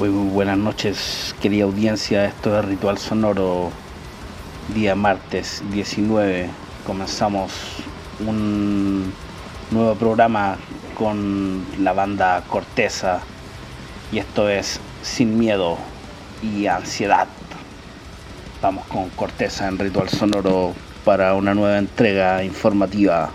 Muy buenas noches, querida audiencia. Esto es Ritual Sonoro, día martes 19. Comenzamos un nuevo programa con la banda Corteza y esto es Sin Miedo y Ansiedad. Vamos con Corteza en Ritual Sonoro para una nueva entrega informativa.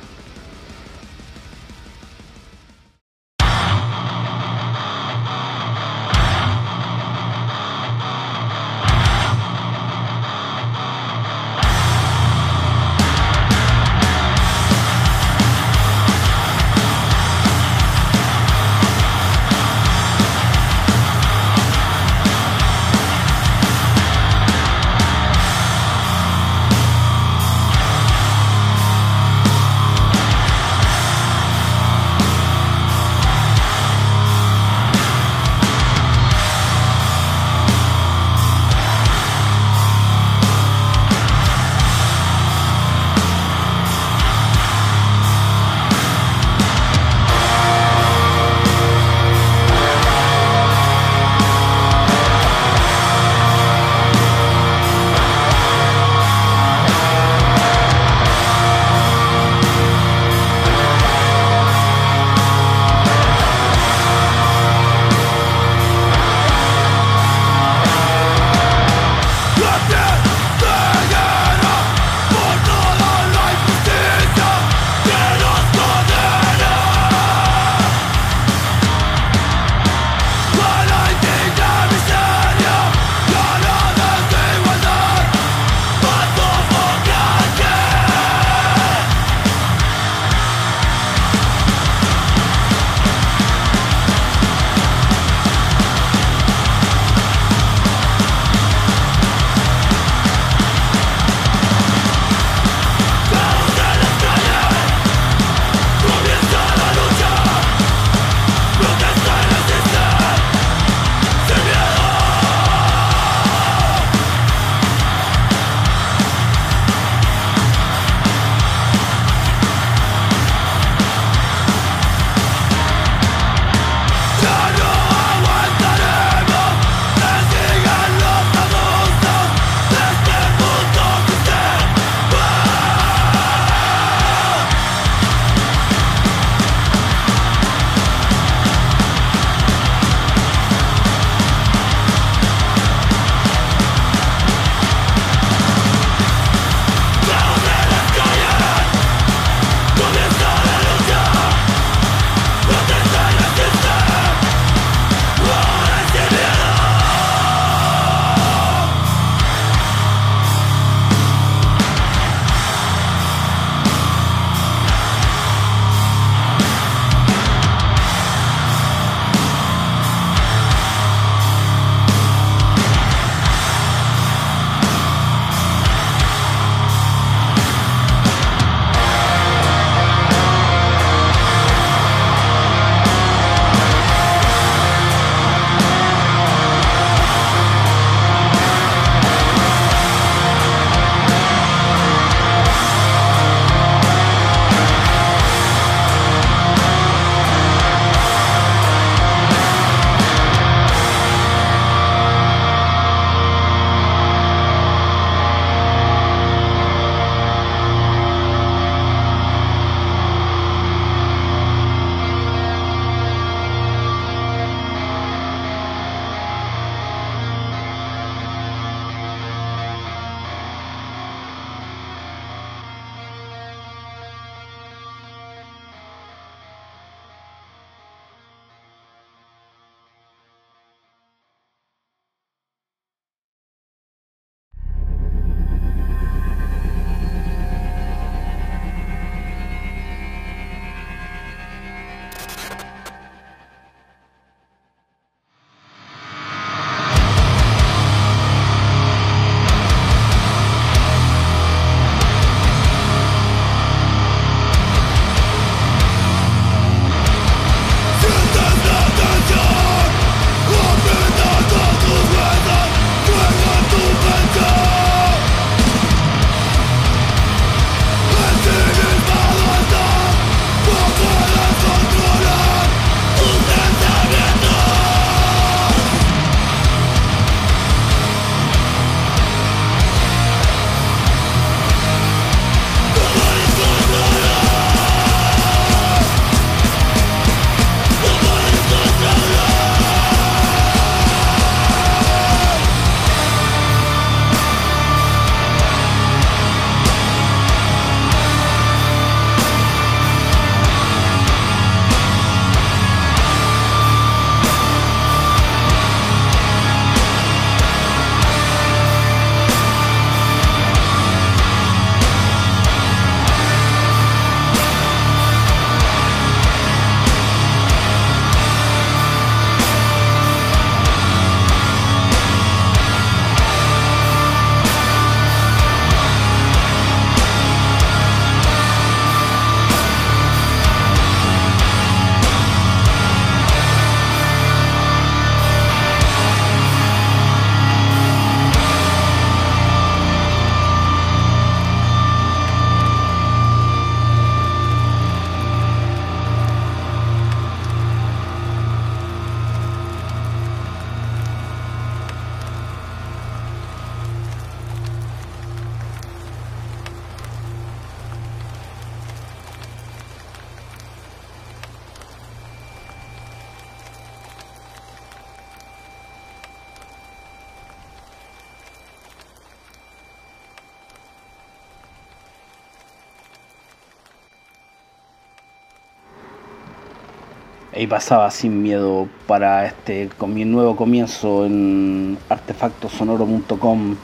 Pasaba sin miedo para este nuevo comienzo en artefactosonoro.com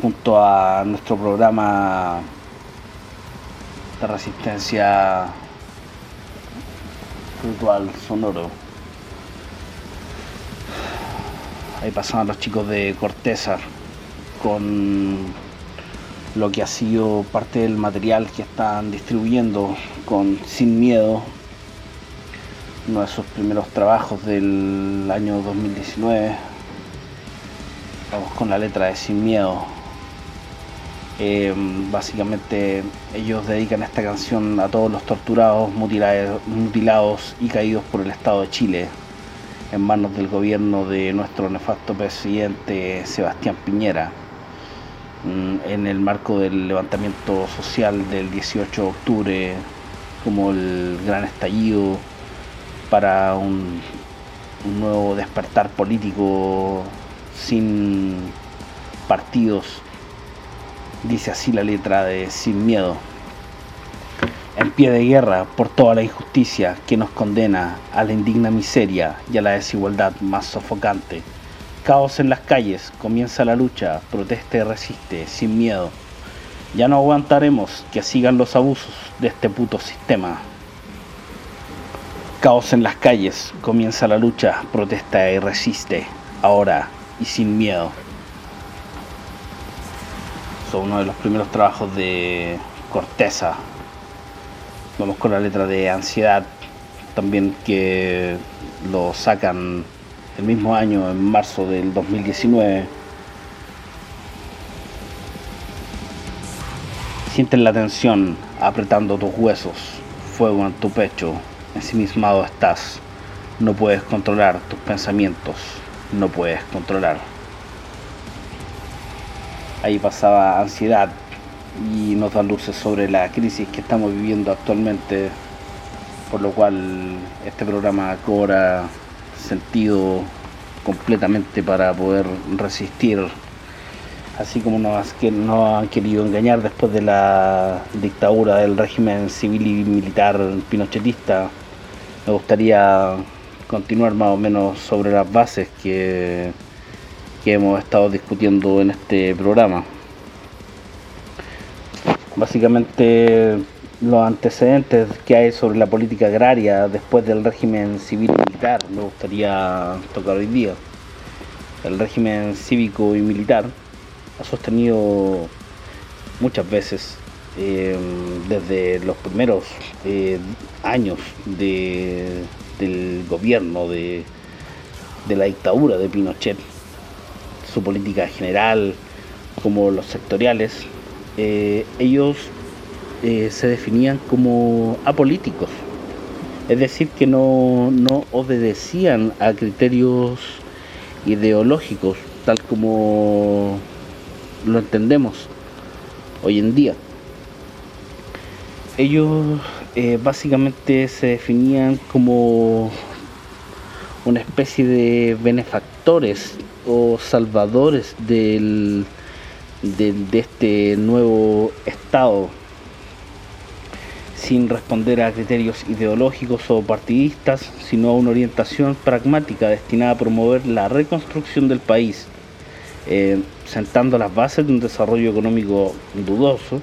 junto a nuestro programa de resistencia ritual sonoro. Ahí pasaban los chicos de Corteza con lo que ha sido parte del material que están distribuyendo con Sin Miedo uno de sus primeros trabajos del año 2019. Vamos con la letra de Sin Miedo. Eh, básicamente ellos dedican esta canción a todos los torturados, mutilados y caídos por el Estado de Chile en manos del gobierno de nuestro nefasto presidente Sebastián Piñera mm, en el marco del levantamiento social del 18 de octubre como el gran estallido para un, nuevo despertar político sin partidos, dice así la letra de Sin Miedo. En pie de guerra por toda la injusticia que nos condena a la indigna miseria y a la desigualdad más sofocante. Caos en las calles, comienza la lucha, proteste y resiste, sin miedo. Ya no aguantaremos que sigan los abusos de este puto sistema. Caos en las calles, comienza la lucha, protesta y resiste, ahora y sin miedo. Son uno de los primeros trabajos de Corteza. Vamos con la letra de Ansiedad, también que lo sacan el mismo año, en marzo del 2019. Sienten la tensión apretando tus huesos, fuego en tu pecho, ensimismado estás, no puedes controlar tus pensamientos, no puedes controlar. Ahí pasaba ansiedad y nos da luces sobre la crisis que estamos viviendo actualmente, por lo cual este programa cobra sentido completamente para poder resistir, así como nos, nos han querido engañar después de la dictadura del régimen civil y militar pinochetista me gustaría continuar más o menos sobre las bases que, que hemos estado discutiendo en este programa. Básicamente los antecedentes que hay sobre la política agraria después del régimen civil militar me gustaría tocar hoy día. El régimen cívico y militar ha sostenido muchas veces eh, desde los primeros eh, años de, del gobierno de, la dictadura de Pinochet, su política general como los sectoriales, eh, ellos se definían como apolíticos, es decir, que no, no obedecían a criterios ideológicos tal como lo entendemos hoy en día ellos eh, básicamente se definían como una especie de benefactores o salvadores del, de, este nuevo Estado sin responder a criterios ideológicos o partidistas, sino a una orientación pragmática destinada a promover la reconstrucción del país, eh, sentando las bases de un desarrollo económico dudoso,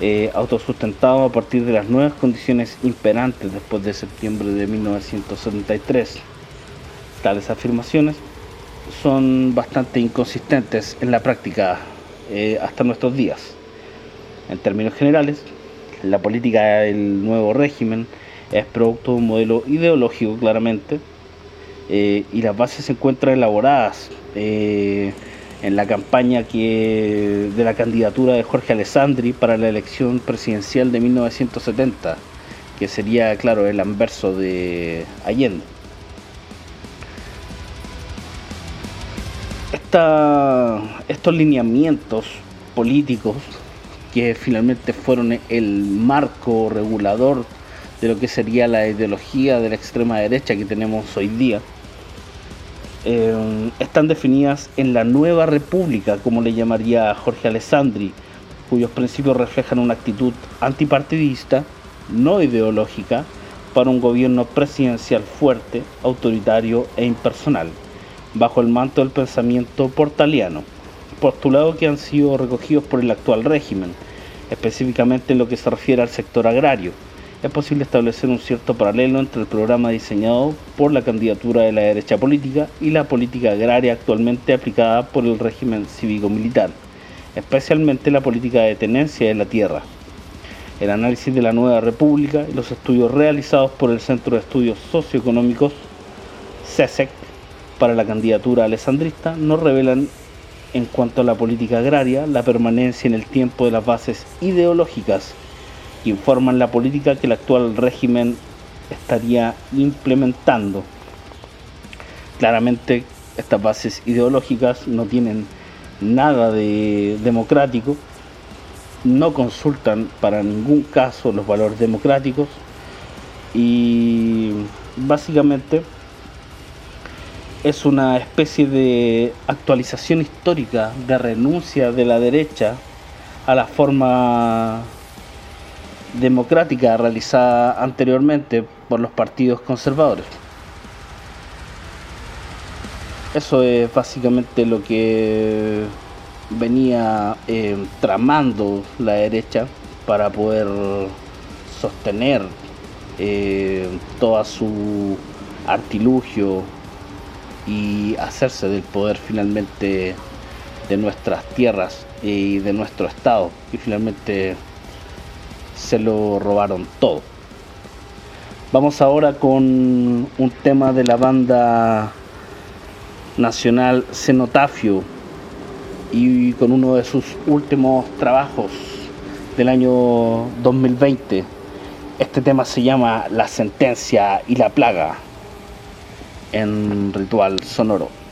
eh, autosustentado a partir de las nuevas condiciones imperantes después de septiembre de 1973. Tales afirmaciones son bastante inconsistentes en la práctica eh, hasta nuestros días. En términos generales, la política del nuevo régimen es producto de un modelo ideológico claramente eh, y las bases se encuentran elaboradas en la campaña que, de la candidatura de Jorge Alessandri para la elección presidencial de 1970, que sería, claro, el anverso de Allende. estos lineamientos políticos que finalmente fueron el marco regulador de lo que sería la ideología de la extrema derecha que tenemos hoy día, eh, están definidas en la nueva república, como le llamaría Jorge Alessandri, cuyos principios reflejan una actitud antipartidista, no ideológica, para un gobierno presidencial fuerte, autoritario e impersonal, bajo el manto del pensamiento portaliano, postulados que han sido recogidos por el actual régimen, específicamente en lo que se refiere al sector agrario. Es posible establecer un cierto paralelo entre el programa diseñado por la candidatura de la derecha política y la política agraria actualmente aplicada por el régimen cívico-militar, especialmente la política de tenencia de la tierra. El análisis de la nueva república y los estudios realizados por el Centro de Estudios Socioeconómicos, CESEC, para la candidatura alessandrista nos revelan en cuanto a la política agraria, la permanencia en el tiempo de las bases ideológicas informan la política que el actual régimen estaría implementando. Claramente estas bases ideológicas no tienen nada de democrático, no consultan para ningún caso los valores democráticos y básicamente es una especie de actualización histórica de renuncia de la derecha a la forma democrática realizada anteriormente por los partidos conservadores. Eso es básicamente lo que venía eh, tramando la derecha para poder sostener eh, toda su artilugio y hacerse del poder finalmente de nuestras tierras y de nuestro estado y finalmente se lo robaron todo. Vamos ahora con un tema de la banda nacional Cenotafio y con uno de sus últimos trabajos del año 2020. Este tema se llama La sentencia y la plaga en ritual sonoro.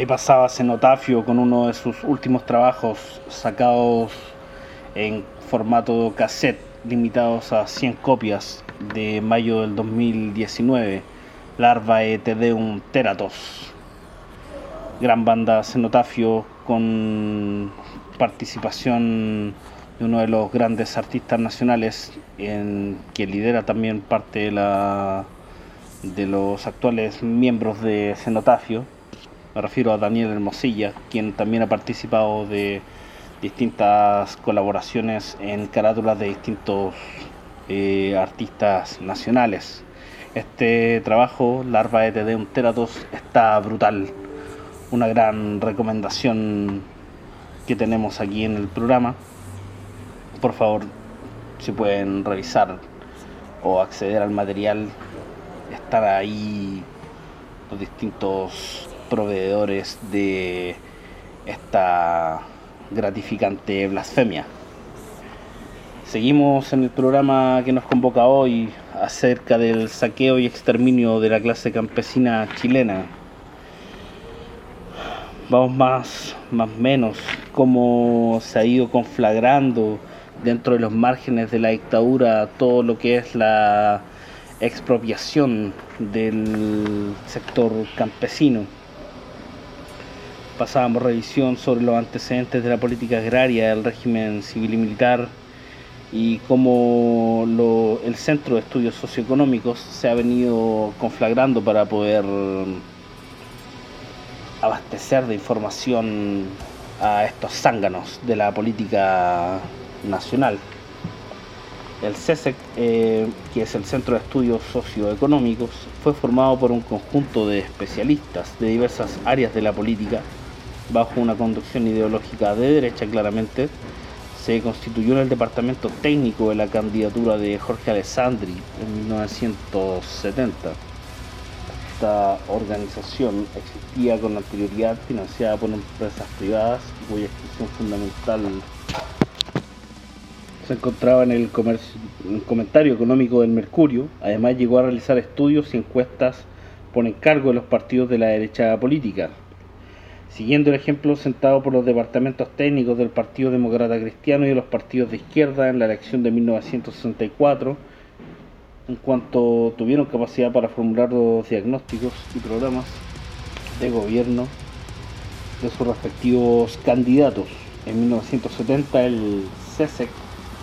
Ahí pasaba Cenotafio con uno de sus últimos trabajos sacados en formato cassette, limitados a 100 copias de mayo del 2019, Larva et un Teratos. Gran banda Cenotafio con participación de uno de los grandes artistas nacionales en, que lidera también parte de, la, de los actuales miembros de Cenotafio me refiero a Daniel Hermosilla, quien también ha participado de distintas colaboraciones en carátulas de distintos eh, artistas nacionales. Este trabajo, Larva ETD un Teratos, está brutal. Una gran recomendación que tenemos aquí en el programa. Por favor, si pueden revisar o acceder al material, estar ahí los distintos proveedores de esta gratificante blasfemia. Seguimos en el programa que nos convoca hoy acerca del saqueo y exterminio de la clase campesina chilena. Vamos más, más menos, cómo se ha ido conflagrando dentro de los márgenes de la dictadura todo lo que es la expropiación del sector campesino pasábamos revisión sobre los antecedentes de la política agraria del régimen civil y militar y cómo el Centro de Estudios Socioeconómicos se ha venido conflagrando para poder abastecer de información a estos zánganos de la política nacional. El CESEC, e eh, que es el Centro de Estudios Socioeconómicos, fue formado por un conjunto de especialistas de diversas áreas de la política bajo una conducción ideológica de derecha claramente, se constituyó en el departamento técnico de la candidatura de Jorge Alessandri en 1970. Esta organización existía con anterioridad financiada por empresas privadas cuya expresión fundamental se encontraba en el, el comentario económico del Mercurio. Además llegó a realizar estudios y encuestas por encargo de los partidos de la derecha política, siguiendo el ejemplo sentado por los departamentos técnicos del Partido Demócrata Cristiano y de los partidos de izquierda en la elección de 1964, en cuanto tuvieron capacidad para formular los diagnósticos y programas de gobierno de sus respectivos candidatos. En 1970 el CESEC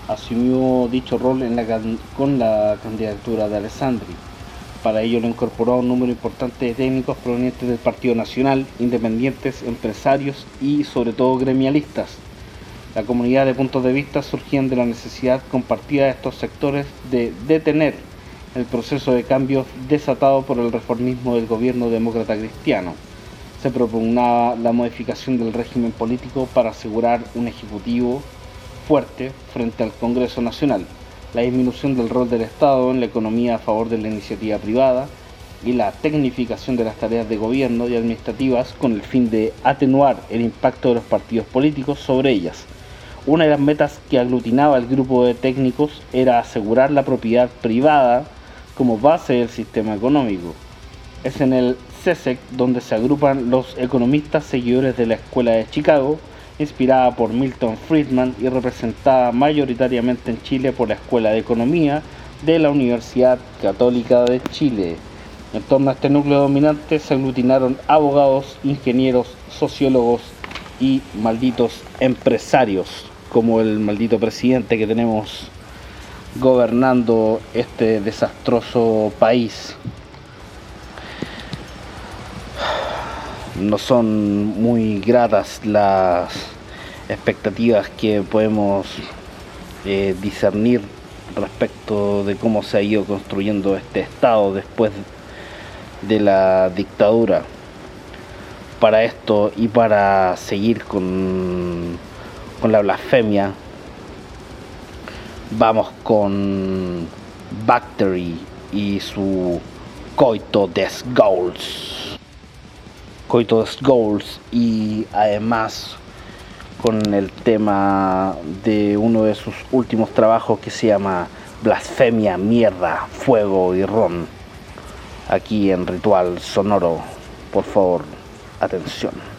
asumió dicho rol en la, con la candidatura de Alessandri para ello lo incorporó un número importante de técnicos provenientes del Partido Nacional, independientes, empresarios y sobre todo gremialistas. La comunidad de puntos de vista surgían de la necesidad compartida de estos sectores de detener el proceso de cambio desatado por el reformismo del gobierno demócrata cristiano. Se propugnaba la modificación del régimen político para asegurar un ejecutivo fuerte frente al Congreso Nacional la disminución del rol del Estado en la economía a favor de la iniciativa privada y la tecnificación de las tareas de gobierno y administrativas con el fin de atenuar el impacto de los partidos políticos sobre ellas. Una de las metas que aglutinaba el grupo de técnicos era asegurar la propiedad privada como base del sistema económico. Es en el CESEC e donde se agrupan los economistas seguidores de la Escuela de Chicago, inspirada por Milton Friedman y representada mayoritariamente en Chile por la Escuela de Economía de la Universidad Católica de Chile. En torno a este núcleo dominante se aglutinaron abogados, ingenieros, sociólogos y malditos empresarios, como el maldito presidente que tenemos gobernando este desastroso país. No son muy gratas las expectativas que podemos eh, discernir respecto de cómo se ha ido construyendo este Estado después de la dictadura. Para esto y para seguir con, con la blasfemia, vamos con Bactery y su Coito Des Goals. Coitos Goals y además con el tema de uno de sus últimos trabajos que se llama Blasfemia, Mierda, Fuego y Ron. Aquí en Ritual Sonoro, por favor, atención.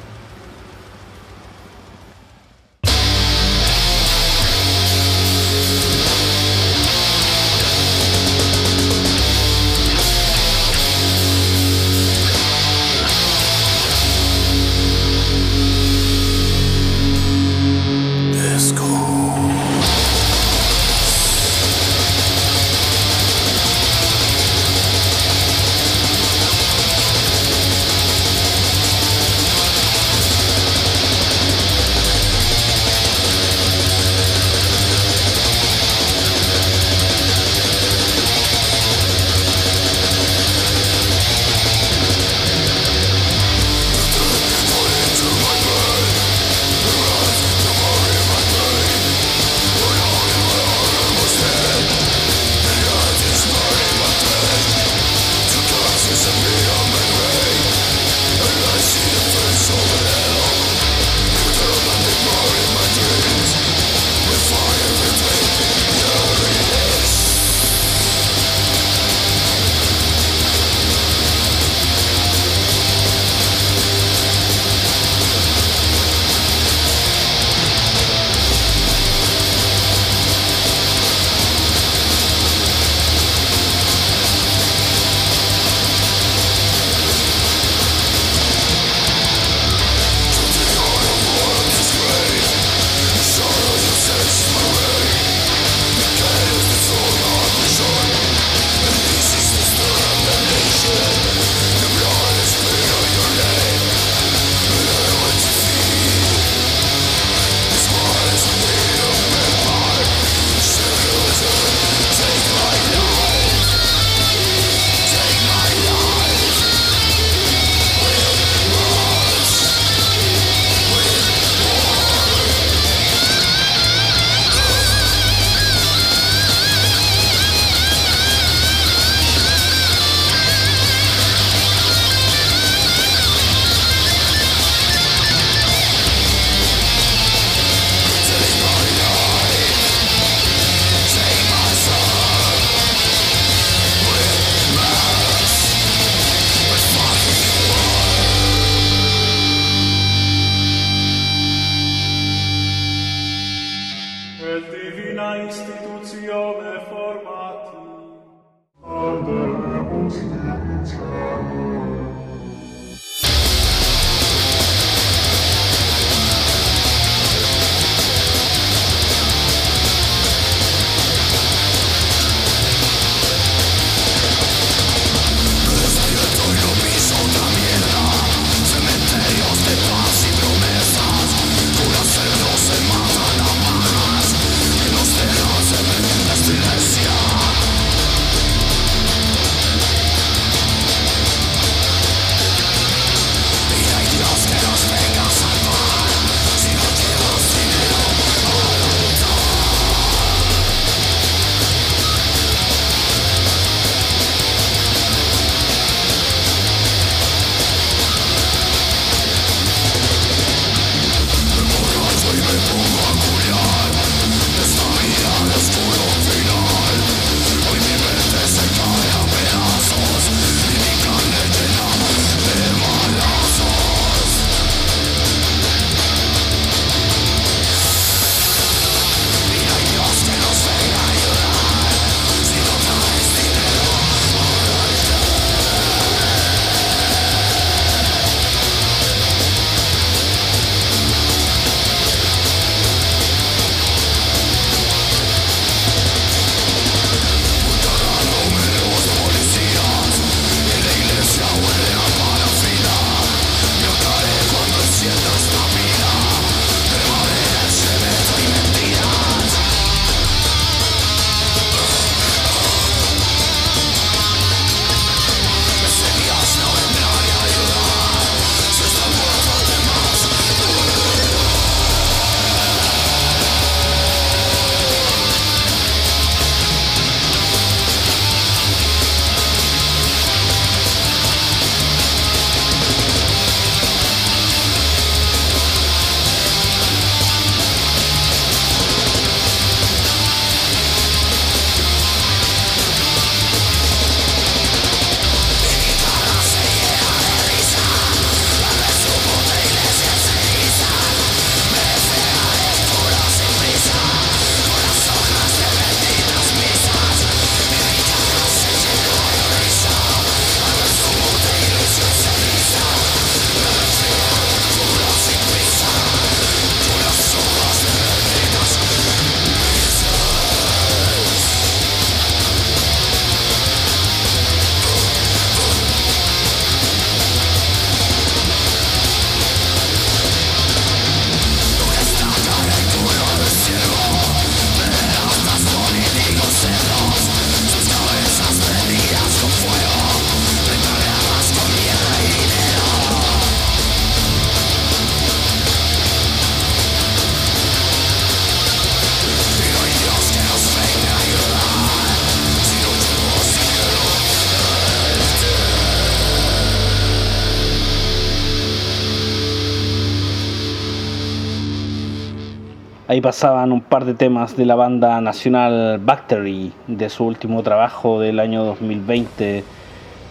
Ahí pasaban un par de temas de la banda nacional Bactery, de su último trabajo del año 2020,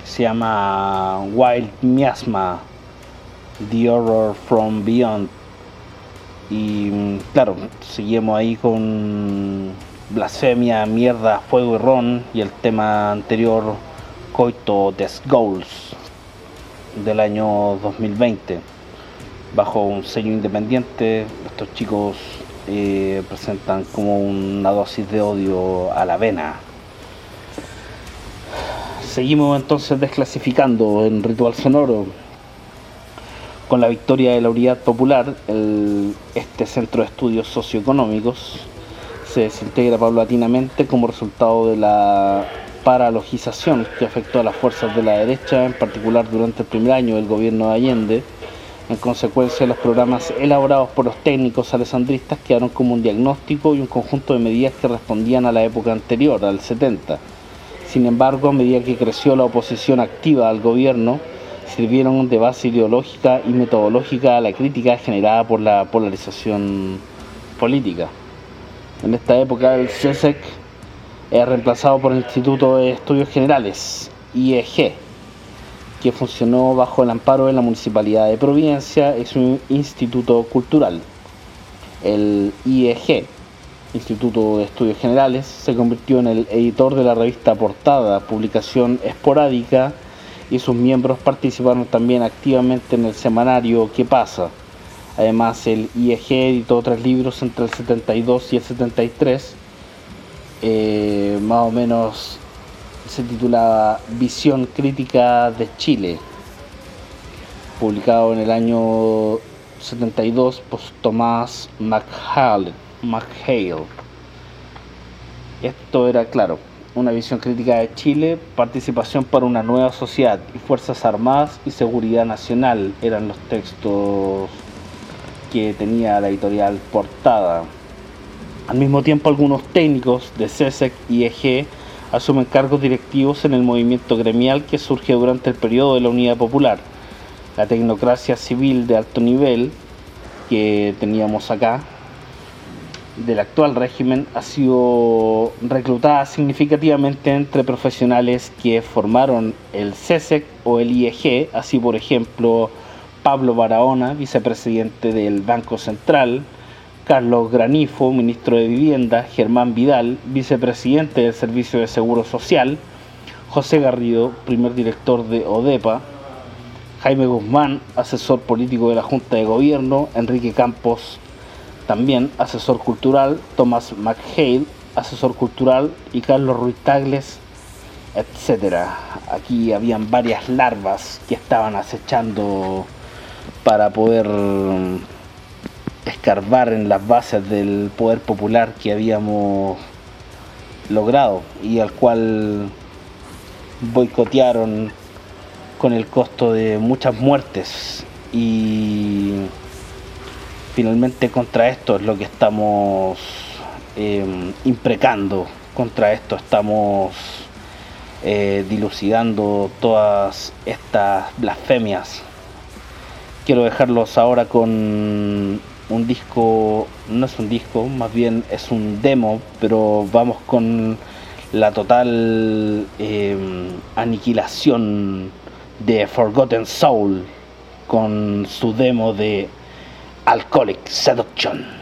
se llama Wild Miasma, The Horror from Beyond. Y mm, claro, seguimos ahí con Blasfemia, Mierda, Fuego y Ron y el tema anterior, Coito Des Goals, del año 2020. Bajo un sello independiente, estos chicos eh, presentan como una dosis de odio a la vena. Seguimos entonces desclasificando en Ritual Sonoro con la victoria de la Unidad Popular, este centro de estudios socioeconómicos se desintegra paulatinamente como resultado de la paralogización que afectó a las fuerzas de la derecha, en particular durante el primer año del gobierno de Allende, en consecuencia, los programas elaborados por los técnicos alessandristas quedaron como un diagnóstico y un conjunto de medidas que respondían a la época anterior, al 70. Sin embargo, a medida que creció la oposición activa al gobierno, sirvieron de base ideológica y metodológica a la crítica generada por la polarización política. En esta época, el CSEC e es reemplazado por el Instituto de Estudios Generales, IEG, que funcionó bajo el amparo de la Municipalidad de Providencia, es un instituto cultural. El IEG, Instituto de Estudios Generales, se convirtió en el editor de la revista Portada, publicación esporádica, y sus miembros participaron también activamente en el semanario ¿Qué pasa? Además, el IEG editó tres libros entre el 72 y el 73, eh, más o menos se titulaba Visión Crítica de Chile, publicado en el año 72 por Tomás McHale. Esto era, claro, una visión crítica de Chile, participación para una nueva sociedad y Fuerzas Armadas y Seguridad Nacional eran los textos que tenía la editorial portada. Al mismo tiempo algunos técnicos de CESEC y EG asumen cargos directivos en el movimiento gremial que surge durante el periodo de la Unidad Popular. La tecnocracia civil de alto nivel que teníamos acá del actual régimen ha sido reclutada significativamente entre profesionales que formaron el CESEC o el IEG, así por ejemplo Pablo Barahona, vicepresidente del Banco Central, Carlos Granifo, ministro de Vivienda, Germán Vidal, vicepresidente del Servicio de Seguro Social, José Garrido, primer director de ODEPA, Jaime Guzmán, asesor político de la Junta de Gobierno, Enrique Campos, también asesor cultural, Thomas McHale, asesor cultural, y Carlos Ruiz Tagles, etc. Aquí habían varias larvas que estaban acechando para poder escarbar en las bases del poder popular que habíamos logrado y al cual boicotearon con el costo de muchas muertes y finalmente contra esto es lo que estamos em, imprecando, contra esto estamos eh, dilucidando todas estas blasfemias. Quiero dejarlos ahora con un disco, no es un disco, más bien es un demo, pero vamos con la total em, aniquilación de Forgotten Soul con su demo de Alcoholic Seduction.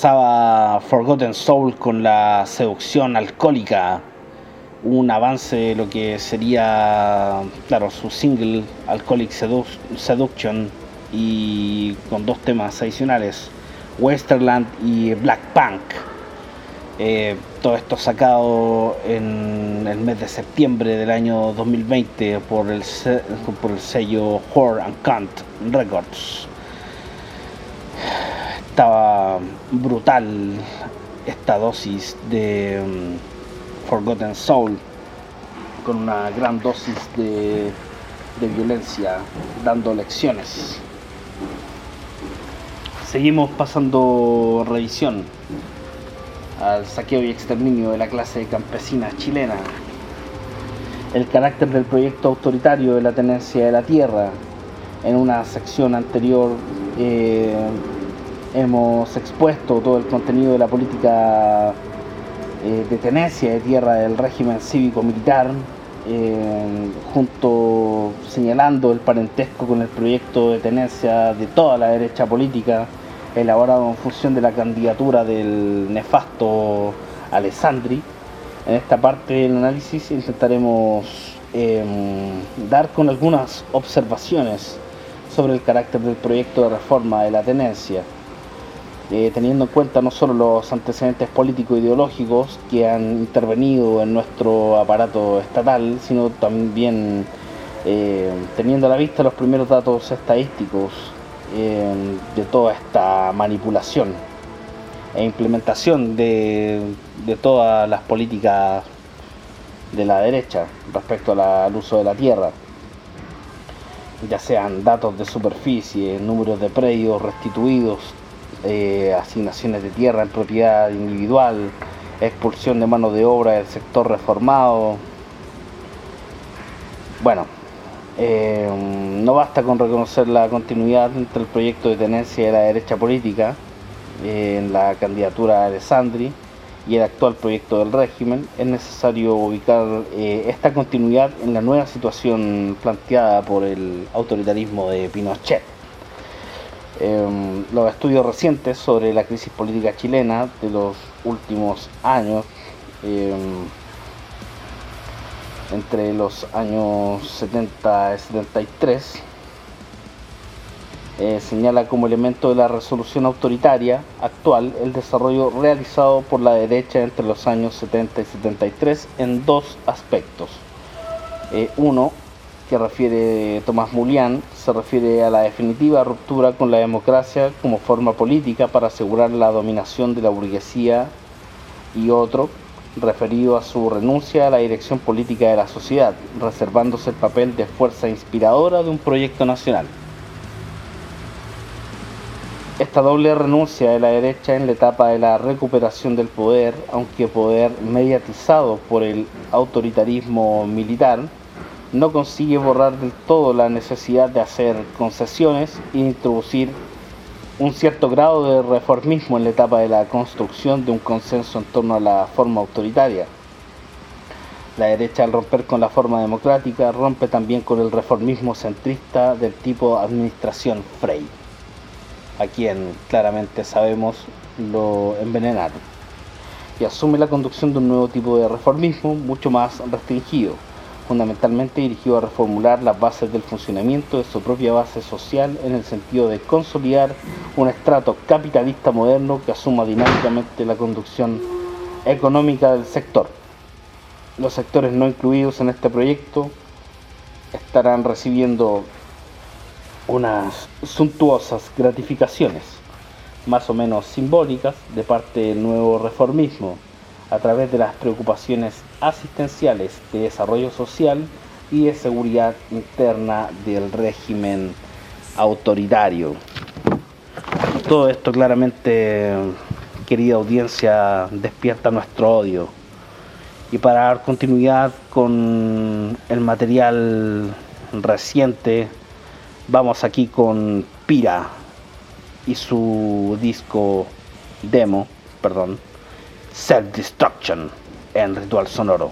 Pasaba Forgotten Soul con la seducción alcohólica, un avance de lo que sería, claro, su single Alcoholic Seduction y con dos temas adicionales, Westerland y Black Punk. Eh, todo esto sacado en el mes de septiembre del año 2020 por el, sello Horror and Cant Records estaba brutal esta dosis de mm, Forgotten Soul con una gran dosis de, de violencia dando lecciones. Seguimos pasando revisión al saqueo y exterminio de la clase campesina chilena. El carácter del proyecto autoritario de la tenencia de la tierra en una sección anterior eh, hemos expuesto todo el contenido de la política eh, de tenencia de tierra del régimen cívico-militar, eh, junto señalando el parentesco con el proyecto de tenencia de toda la derecha política, elaborado en función de la candidatura del nefasto Alessandri. En esta parte del análisis intentaremos em, dar con algunas observaciones sobre el carácter del proyecto de reforma de la tenencia. Eh, teniendo en cuenta no solo los antecedentes políticos e ideológicos que han intervenido en nuestro aparato estatal, sino también eh, teniendo a la vista los primeros datos estadísticos eh, de toda esta manipulación e implementación de, todas las políticas de la derecha respecto al uso de la tierra ya sean datos de superficie, números de predios restituidos, eh, asignaciones de tierra en propiedad individual, expulsión de mano de obra del sector reformado. Bueno, eh, no basta con reconocer la continuidad entre el proyecto de tenencia de la derecha política eh, en la candidatura de Alessandri y el actual proyecto del régimen, es necesario ubicar esta continuidad en la nueva situación planteada por el autoritarismo de Pinochet. Em, los estudios recientes sobre la crisis política chilena de los últimos años, em, entre los años 70 y 73, eh, señala como elemento de la resolución autoritaria actual el desarrollo realizado por la derecha entre los años 70 y 73 en dos aspectos. Eh, uno, que refiere Tomás Mulián se refiere a la definitiva ruptura con la democracia como forma política para asegurar la dominación de la burguesía y otro referido a su renuncia a la dirección política de la sociedad, reservándose el papel de fuerza inspiradora de un proyecto nacional. Esta doble renuncia de la derecha en la etapa de la recuperación del poder, aunque poder mediatizado por el autoritarismo militar, no consigue borrar del todo la necesidad de hacer concesiones e introducir un cierto grado de reformismo en la etapa de la construcción de un consenso en torno a la forma autoritaria. La derecha al romper con la forma democrática rompe también con el reformismo centrista del tipo administración Frey, a quien claramente sabemos lo envenenaron, y asume la conducción de un nuevo tipo de reformismo mucho más restringido, fundamentalmente dirigido a reformular las bases del funcionamiento de su propia base social en el sentido de consolidar un estrato capitalista moderno que asuma dinámicamente la conducción económica del sector. Los sectores no incluidos en este proyecto estarán recibiendo unas suntuosas gratificaciones, más o menos simbólicas, de parte del nuevo reformismo, a través de las preocupaciones asistenciales de desarrollo social y de seguridad interna del régimen autoritario. Todo esto claramente, querida audiencia, despierta nuestro odio. Y para dar continuidad con el material reciente, vamos aquí con Pira y su disco demo, perdón, Self-Destruction and Ritual Sonoro.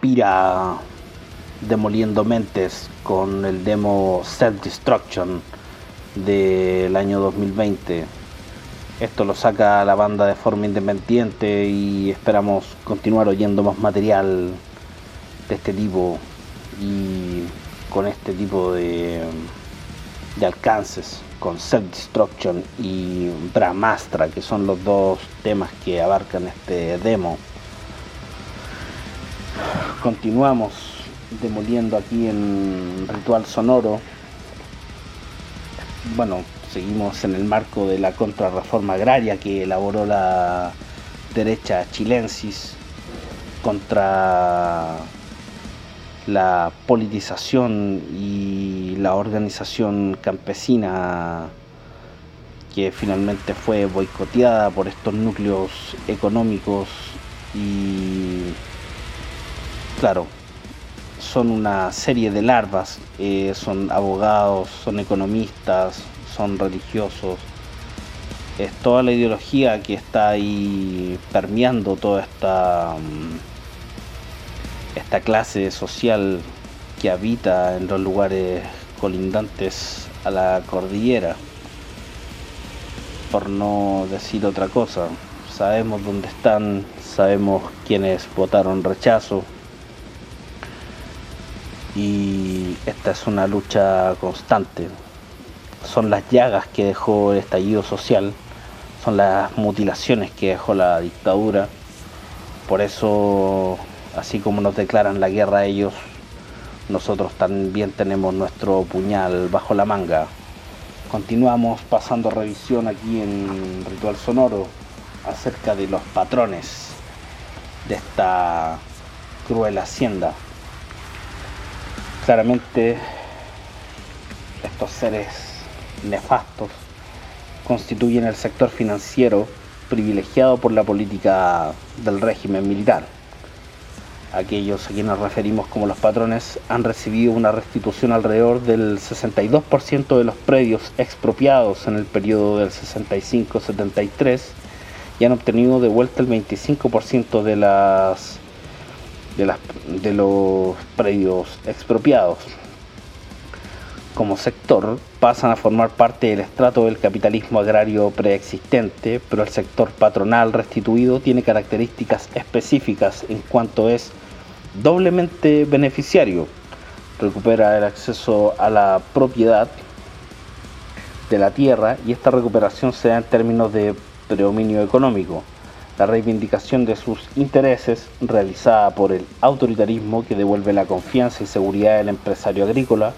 Pira demoliendo mentes con el demo Self Destruction del año 2020. Esto lo saca la banda de forma independiente y esperamos continuar oyendo más material de este tipo y con este tipo de, de alcances, con Self Destruction y Brahmastra, que son los dos temas que abarcan este demo. Continuamos demoliendo aquí en Ritual Sonoro. Bueno, seguimos en el marco de la contrarreforma agraria que elaboró la derecha chilensis contra la politización y la organización campesina que finalmente fue boicoteada por estos núcleos económicos y claro, son una serie de larvas, eh, son abogados, son economistas, son religiosos. Es toda la ideología que está ahí permeando toda esta, mm, esta clase social que habita en los lugares colindantes a la cordillera. Por no decir otra cosa, sabemos dónde están, sabemos quiénes votaron rechazo, y esta es una lucha constante. Son las llagas que dejó el estallido social, son las mutilaciones que dejó la dictadura. Por eso, así como nos declaran la guerra a ellos, nosotros también tenemos nuestro puñal bajo la manga. Continuamos pasando revisión aquí en Ritual Sonoro acerca de los patrones de esta cruel hacienda. Claramente estos seres nefastos constituyen el sector financiero privilegiado por la política del régimen militar. Aquellos a quienes nos referimos como los patrones han recibido una restitución alrededor del 62% de los predios expropiados en el periodo del 65-73 y han obtenido de vuelta el 25% de las de, las, de los predios expropiados como sector pasan a formar parte del estrato del capitalismo agrario preexistente, pero el sector patronal restituido tiene características específicas en cuanto es doblemente beneficiario. Recupera el acceso a la propiedad de la tierra y esta recuperación se da en términos de predominio económico la reivindicación de sus intereses realizada por el autoritarismo que devuelve la confianza y seguridad del empresario agrícola,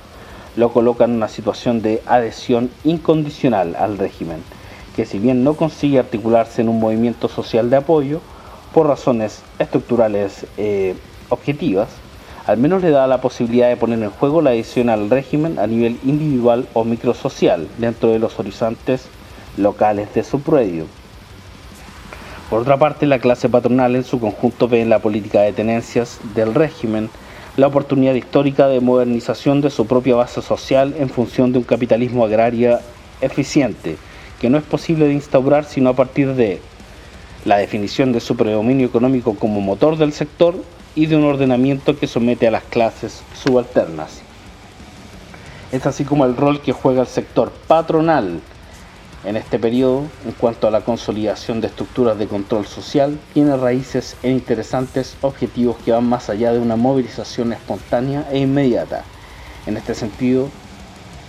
lo coloca en una situación de adhesión incondicional al régimen, que si bien no consigue articularse en un movimiento social de apoyo, por razones estructurales eh, objetivas, al menos le da la posibilidad de poner en juego la adhesión al régimen a nivel individual o microsocial dentro de los horizontes locales de su predio. Por otra parte, la clase patronal en su conjunto ve en la política de tenencias del régimen la oportunidad histórica de modernización de su propia base social en función de un capitalismo agrario eficiente, que no es posible de instaurar sino a partir de la definición de su predominio económico como motor del sector y de un ordenamiento que somete a las clases subalternas. Es así como el rol que juega el sector patronal en este periodo, en cuanto a la consolidación de estructuras de control social, tiene raíces en interesantes objetivos que van más allá de una movilización espontánea e inmediata. En este sentido,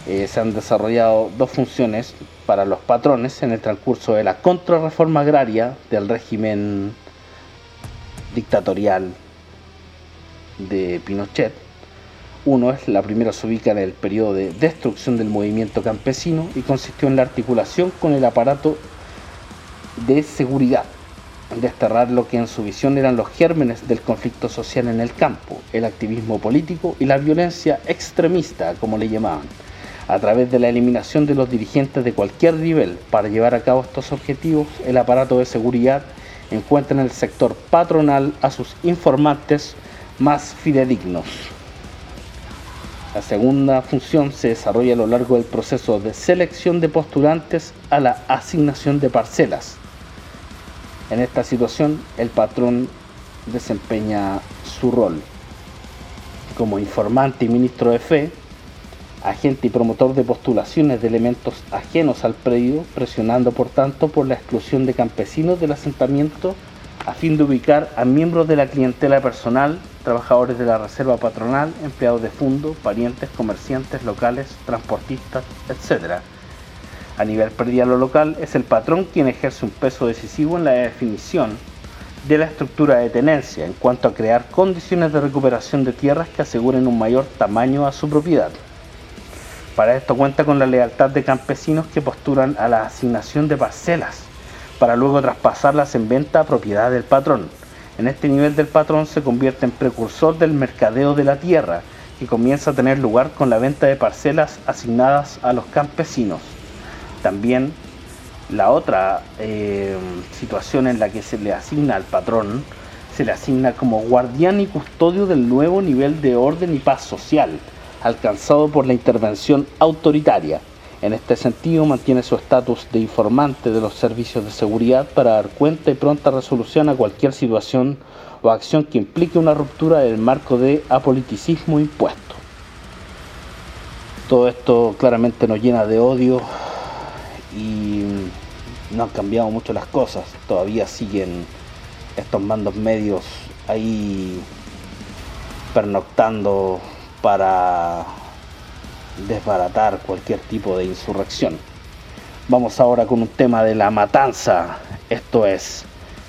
eh, se han desarrollado dos funciones para los patrones en el transcurso de la contrarreforma agraria del régimen dictatorial de Pinochet uno es la primera se ubica en el periodo de destrucción del movimiento campesino y consistió en la articulación con el aparato de seguridad, desterrar lo que en su visión eran los gérmenes del conflicto social en el campo, el activismo político y la violencia extremista, como le llamaban, a través de la eliminación de los dirigentes de cualquier nivel para llevar a cabo estos objetivos, el aparato de seguridad encuentra en el sector patronal a sus informantes más fidedignos. La segunda función se desarrolla a lo largo del proceso de selección de postulantes a la asignación de parcelas. En esta situación, el patrón desempeña su rol como informante y ministro de fe, agente y promotor de postulaciones de elementos ajenos al predio, presionando por tanto por la exclusión de campesinos del asentamiento a fin de ubicar a miembros de la clientela personal, trabajadores de la reserva patronal, empleados de fondo, parientes, comerciantes locales, transportistas, etc. A nivel predial local, es el patrón quien ejerce un peso decisivo en la definición de la estructura de tenencia en cuanto a crear condiciones de recuperación de tierras que aseguren un mayor tamaño a su propiedad. Para esto cuenta con la lealtad de campesinos que postulan a la asignación de parcelas para luego traspasarlas en venta a propiedad del patrón. En este nivel del patrón se convierte en precursor del mercadeo de la tierra, que comienza a tener lugar con la venta de parcelas asignadas a los campesinos. También la otra eh, situación en la que se le asigna al patrón, se le asigna como guardián y custodio del nuevo nivel de orden y paz social, alcanzado por la intervención autoritaria. En este sentido, mantiene su estatus de informante de los servicios de seguridad para dar cuenta y pronta resolución a cualquier situación o acción que implique una ruptura del marco de apoliticismo impuesto. Todo esto claramente nos llena de odio y no han cambiado mucho las cosas. Todavía siguen estos mandos medios ahí pernoctando para desbaratar cualquier tipo de insurrección. Vamos ahora con un tema de la matanza. Esto es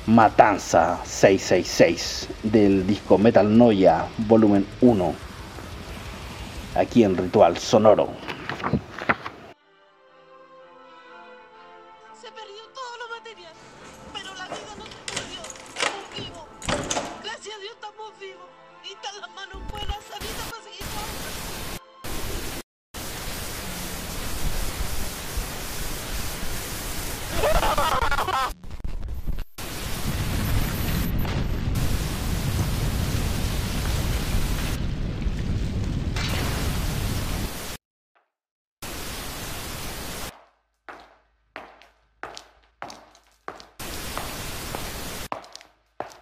Matanza 666 del disco Metal Noia volumen 1. Aquí en Ritual Sonoro.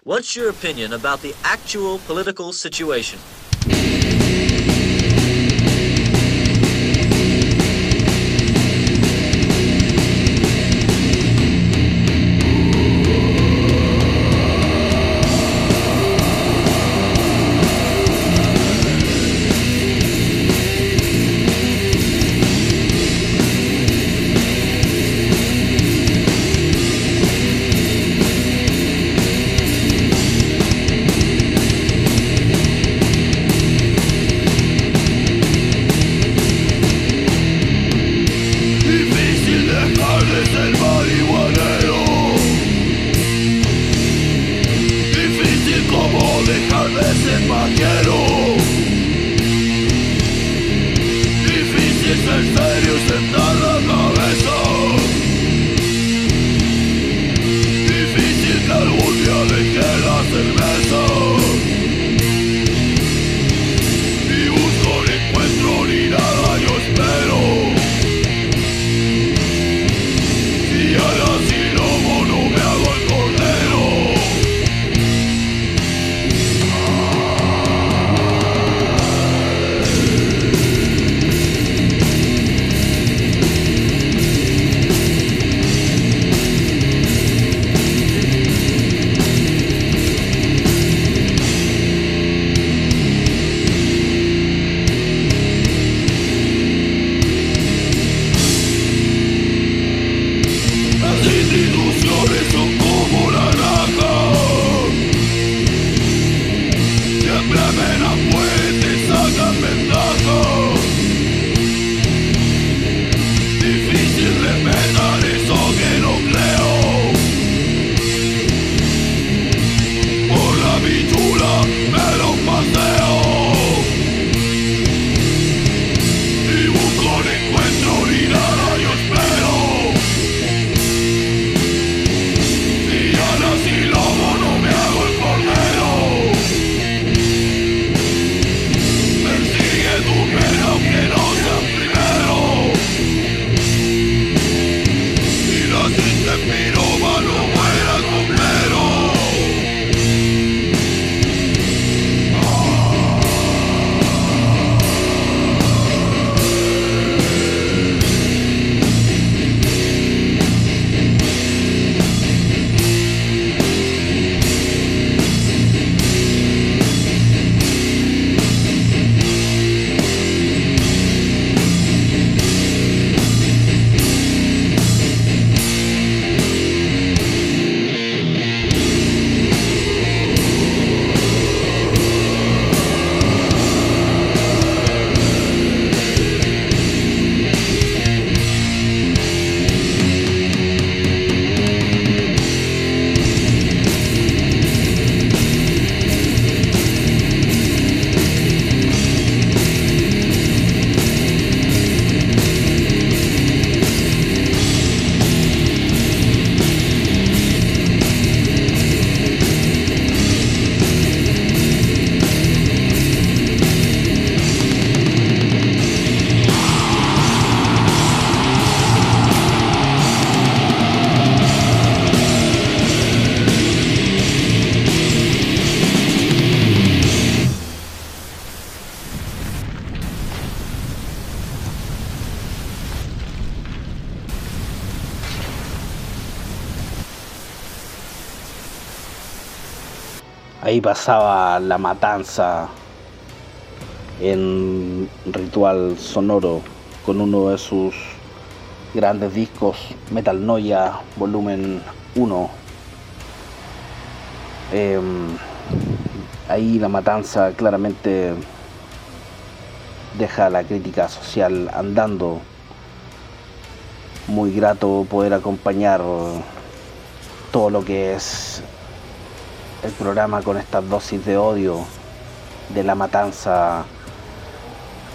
What's your opinion about the actual political situation? Pasaba la matanza en ritual sonoro con uno de sus grandes discos Metal Noia volumen 1 em, ahí la matanza claramente deja la crítica social andando. Muy grato poder acompañar todo lo que es el programa con estas dosis de odio de la matanza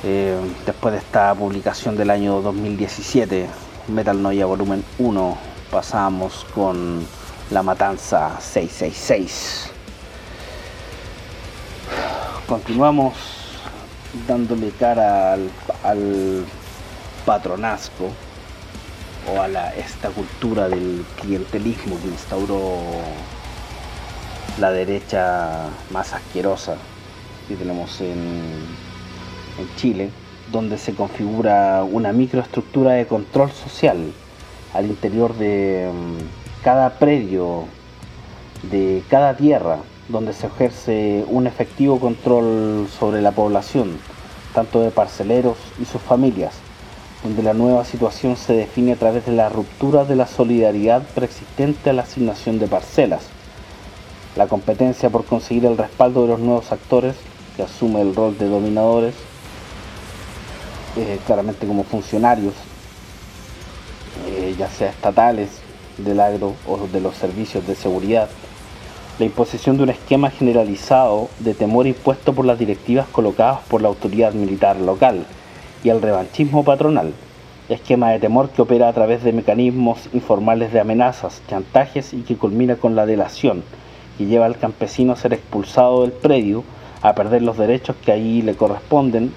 eh, después de esta publicación del año 2017 Metal Noia volumen 1 pasamos con La Matanza 666 continuamos dándole cara al, al patronazgo o a la, esta cultura del clientelismo que instauró la derecha más asquerosa que tenemos en, en Chile, donde se configura una microestructura de control social al interior de mm, cada predio, de cada tierra, donde se ejerce un efectivo control sobre la población, tanto de parceleros y sus familias, donde la nueva situación se define a través de la ruptura de la solidaridad preexistente a la asignación de parcelas, la competencia por conseguir el respaldo de los nuevos actores que asume el rol de dominadores, eh, claramente como funcionarios, eh, ya sea estatales, del agro o de los servicios de seguridad, la imposición de un esquema generalizado de temor impuesto por las directivas colocadas por la autoridad militar local, y el revanchismo patronal, esquema de temor que opera a través de mecanismos informales de amenazas, chantajes y que culmina con la delación, que lleva al campesino a ser expulsado del predio, a perder los derechos que ahí le corresponden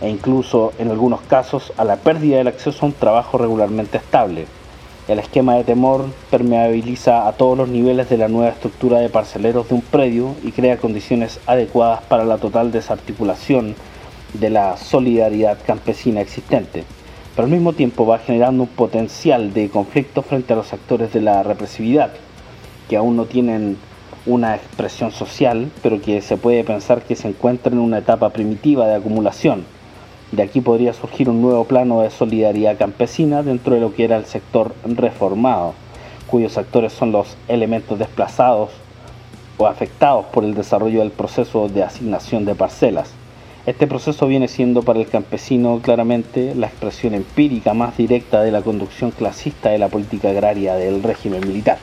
e incluso en algunos casos a la pérdida del acceso a un trabajo regularmente estable. El esquema de temor permeabiliza a todos los niveles de la nueva estructura de parceleros de un predio y crea condiciones adecuadas para la total desarticulación de la solidaridad campesina existente, pero al mismo tiempo va generando un potencial de conflicto frente a los actores de la represividad, que aún no tienen una expresión social, pero que se puede pensar que se encuentran en una etapa primitiva de acumulación. De aquí podría surgir un nuevo plano de solidaridad campesina dentro de lo que era el sector reformado, cuyos actores son los elementos desplazados o afectados por el desarrollo del proceso de asignación de parcelas este proceso viene siendo para el campesino claramente la expresión empírica más directa de la conducción clasista de la política agraria del régimen militar.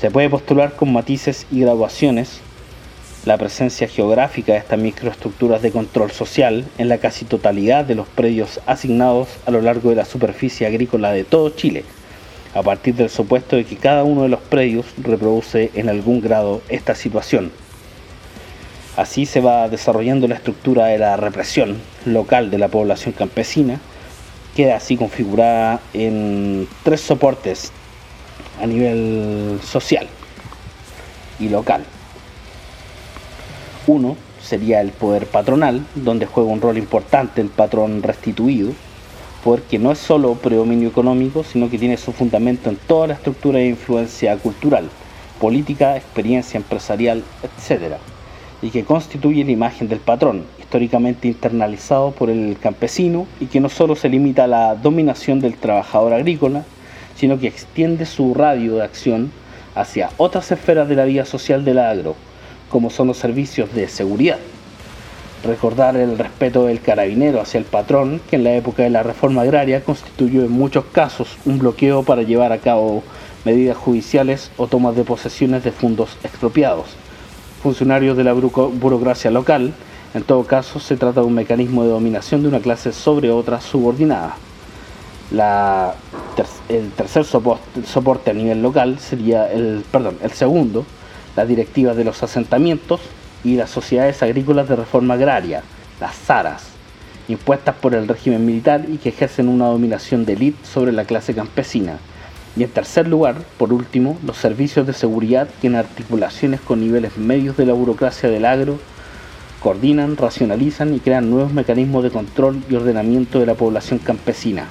Se puede postular con matices y graduaciones la presencia geográfica de estas microestructuras de control social en la casi totalidad de los predios asignados a lo largo de la superficie agrícola de todo Chile, a partir del supuesto de que cada uno de los predios reproduce en algún grado esta situación. Así se va desarrollando la estructura de la represión local de la población campesina, queda así configurada en tres soportes a nivel social y local. Uno sería el poder patronal, donde juega un rol importante el patrón restituido, porque no es solo predominio económico, sino que tiene su fundamento en toda la estructura de influencia cultural, política, experiencia empresarial, etcétera y que constituye la imagen del patrón, históricamente internalizado por el campesino y que no solo se limita a la dominación del trabajador agrícola, sino que extiende su radio de acción hacia otras esferas de la vida social del agro, como son los servicios de seguridad. Recordar el respeto del carabinero hacia el patrón, que en la época de la reforma agraria constituyó en muchos casos un bloqueo para llevar a cabo medidas judiciales o tomas de posesiones de fondos expropiados funcionarios de la burocracia local. En todo caso, se trata de un mecanismo de dominación de una clase sobre otra subordinada. El tercer soporte, a nivel local sería el, perdón, el segundo, las directivas de los asentamientos y las sociedades agrícolas de reforma agraria, las SARAS, impuestas por el régimen militar y que ejercen una dominación de élite sobre la clase campesina y en tercer lugar, por último, los servicios de seguridad que en articulaciones con niveles medios de la burocracia del agro coordinan, racionalizan y crean nuevos mecanismos de control y ordenamiento de la población campesina.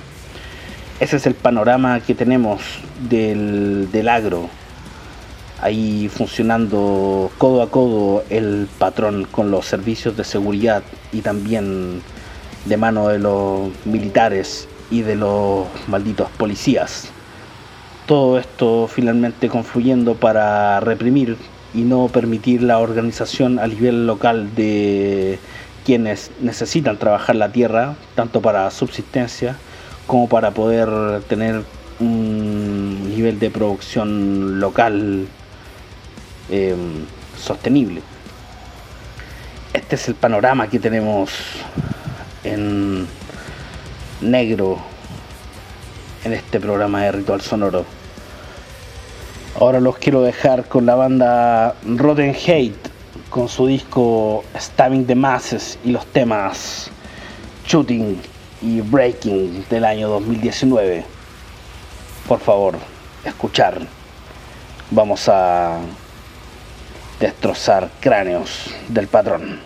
Ese es el panorama que tenemos del, agro ahí funcionando codo a codo el patrón con los servicios de seguridad y también de mano de los militares y de los malditos policías. Todo esto finalmente confluyendo para reprimir y no permitir la organización a nivel local de quienes necesitan trabajar la tierra, tanto para subsistencia como para poder tener un nivel de producción local em, sostenible. Este es el panorama que tenemos en negro en este programa de Ritual Sonoro. Ahora los quiero dejar con la banda Rotten Hate con su disco Stabbing the Masses y los temas Shooting y Breaking del año 2019. Por favor, escuchar. Vamos a destrozar cráneos del patrón.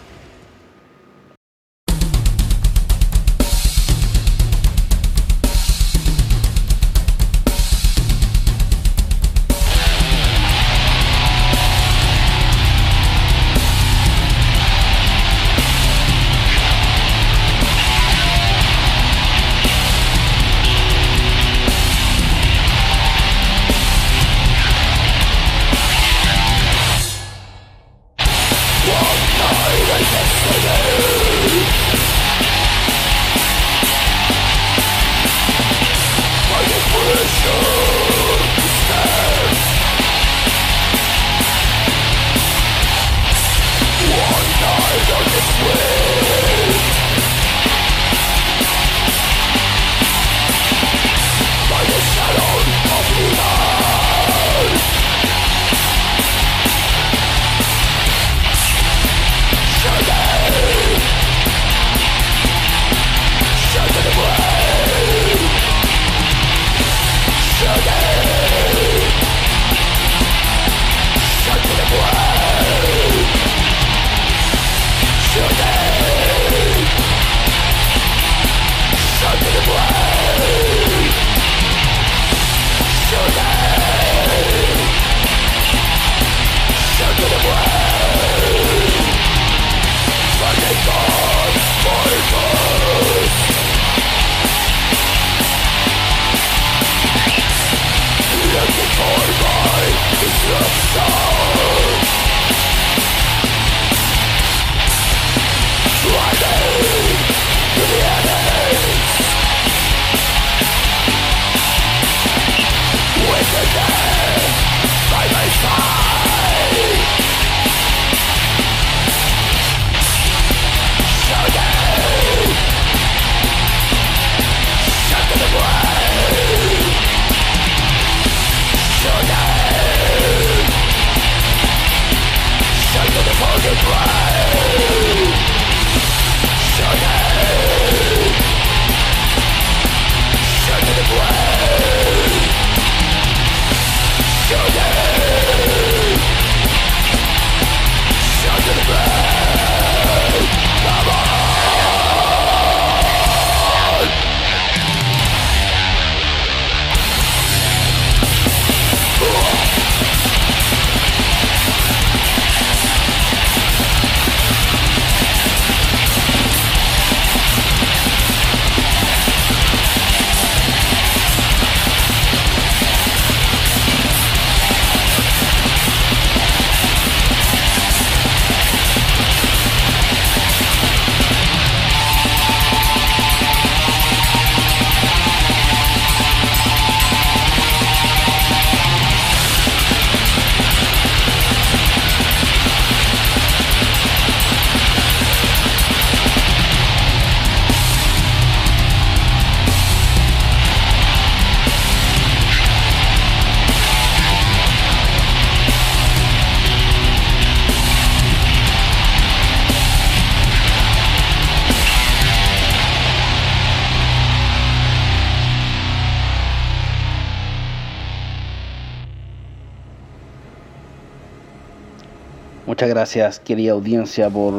Muchas gracias, querida audiencia, por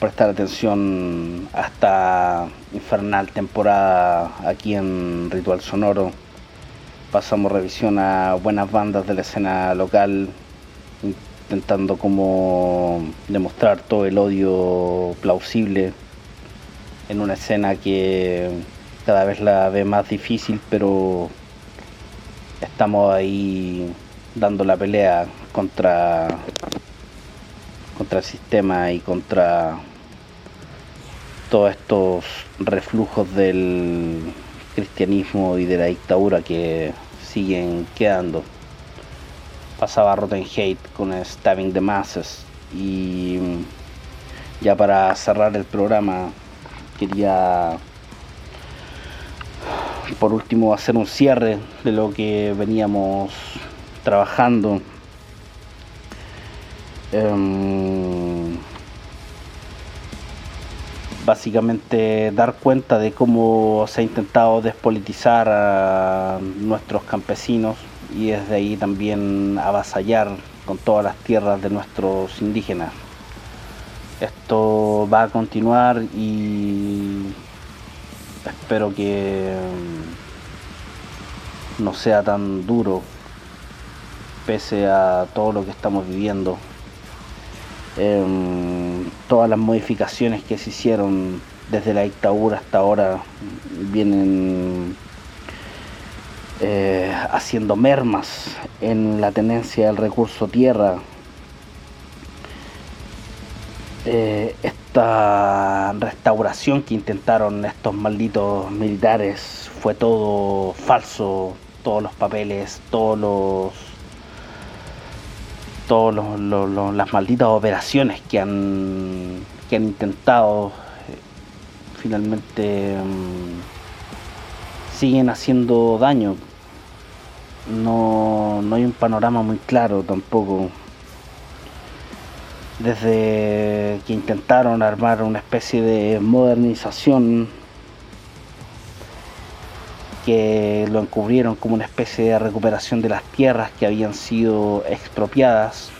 prestar atención a esta infernal temporada aquí en Ritual Sonoro. Pasamos revisión a buenas bandas de la escena local intentando como demostrar todo el odio plausible en una escena que cada vez la ve más difícil, pero estamos ahí dando la pelea contra contra el sistema y contra todos estos reflujos del cristianismo y de la dictadura que siguen quedando. Pasaba Rotten Hate con Stabbing the Masses y ya para cerrar el programa quería por último hacer un cierre de lo que veníamos trabajando. Em, básicamente dar cuenta de cómo se ha intentado despolitizar a nuestros campesinos y desde ahí también avasallar con todas las tierras de nuestros indígenas. Esto va a continuar y espero que mm, no sea tan duro pese a todo lo que estamos viviendo. Em, todas las modificaciones que se hicieron desde la dictadura hasta ahora vienen eh, haciendo mermas en la tenencia del recurso tierra. Eh, esta restauración que intentaron estos malditos militares fue todo falso, todos los papeles, todos los todas las malditas operaciones que han que han intentado eh, finalmente mm, siguen haciendo daño. No, no hay un panorama muy claro tampoco. Desde que intentaron armar una especie de modernización que lo encubrieron como una especie de recuperación de las tierras que habían sido expropiadas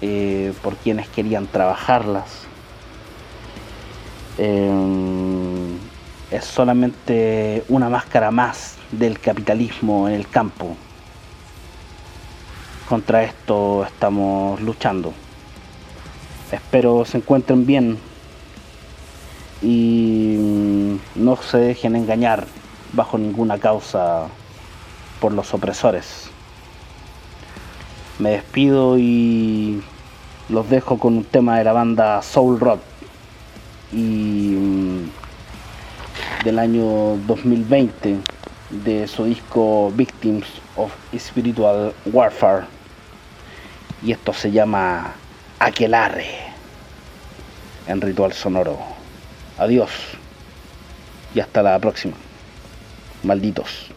eh, por quienes querían trabajarlas. Em, es solamente una máscara más del capitalismo en el campo. Contra esto estamos luchando. Espero se encuentren bien y mm, no se dejen engañar bajo ninguna causa por los opresores. Me despido y los dejo con un tema de la banda Soul Rock y mm, del año 2020 de su disco Victims of Spiritual Warfare y esto se llama Aquelarre en Ritual Sonoro. Adiós y hasta la próxima. Malditos.